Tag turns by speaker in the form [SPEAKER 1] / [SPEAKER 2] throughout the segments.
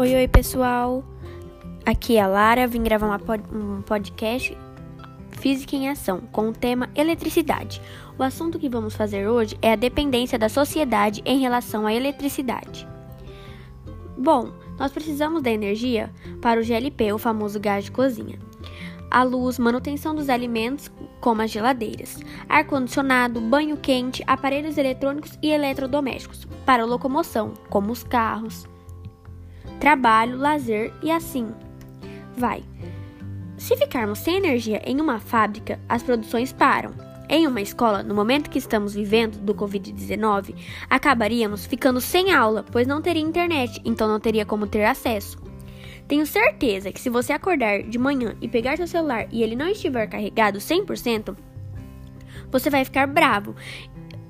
[SPEAKER 1] Oi, oi, pessoal. Aqui é a Lara, vim gravar pod um podcast Física em Ação com o tema eletricidade. O assunto que vamos fazer hoje é a dependência da sociedade em relação à eletricidade. Bom, nós precisamos da energia para o GLP, o famoso gás de cozinha. A luz, manutenção dos alimentos, como as geladeiras, ar-condicionado, banho quente, aparelhos eletrônicos e eletrodomésticos, para locomoção, como os carros, trabalho, lazer e assim vai. Se ficarmos sem energia em uma fábrica, as produções param. Em uma escola, no momento que estamos vivendo do Covid-19, acabaríamos ficando sem aula, pois não teria internet, então não teria como ter acesso. Tenho certeza que se você acordar de manhã e pegar seu celular e ele não estiver carregado 100%, você vai ficar bravo.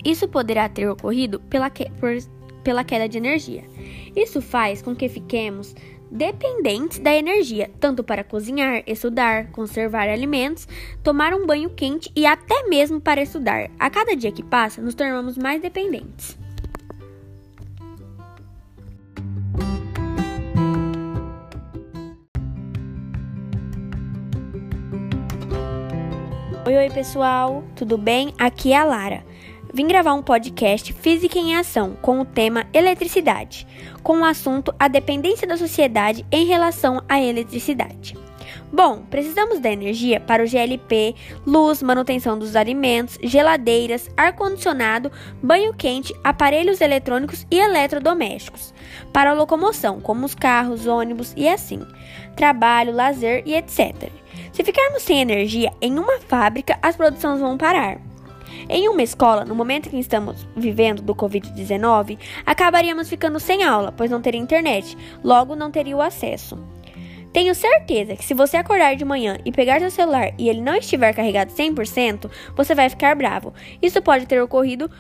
[SPEAKER 1] Isso poderá ter ocorrido pela, que, por, pela queda de energia. Isso faz com que fiquemos dependentes da energia, tanto para cozinhar, estudar, conservar alimentos, tomar um banho quente e até mesmo para estudar. A cada dia que passa, nos tornamos mais dependentes. Oi, oi, pessoal, tudo bem? Aqui é a Lara. Vim gravar um podcast Física em Ação com o tema Eletricidade, com o assunto A dependência da sociedade em relação à eletricidade. Bom, precisamos da energia para o GLP, luz, manutenção dos alimentos, geladeiras, ar-condicionado, banho quente, aparelhos eletrônicos e eletrodomésticos, para a locomoção, como os carros, ônibus e assim, trabalho, lazer e etc. Se ficarmos sem energia em uma fábrica, as produções vão parar. Em uma escola, no momento que estamos vivendo do Covid-19, acabaríamos ficando sem aula, pois não teria internet, logo não teria o acesso. Tenho certeza que se você acordar de manhã e pegar seu celular e ele não estiver carregado 100%, você vai ficar bravo. Isso pode ter ocorrido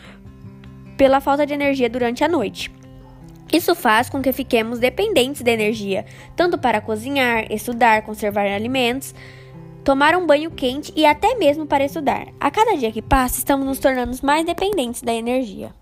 [SPEAKER 1] pela falta de energia durante a noite. Isso faz com que fiquemos dependentes da energia, tanto para cozinhar, estudar, conservar alimentos, tomar um banho quente e até mesmo para estudar. A cada dia que passa, estamos nos tornando mais dependentes da energia.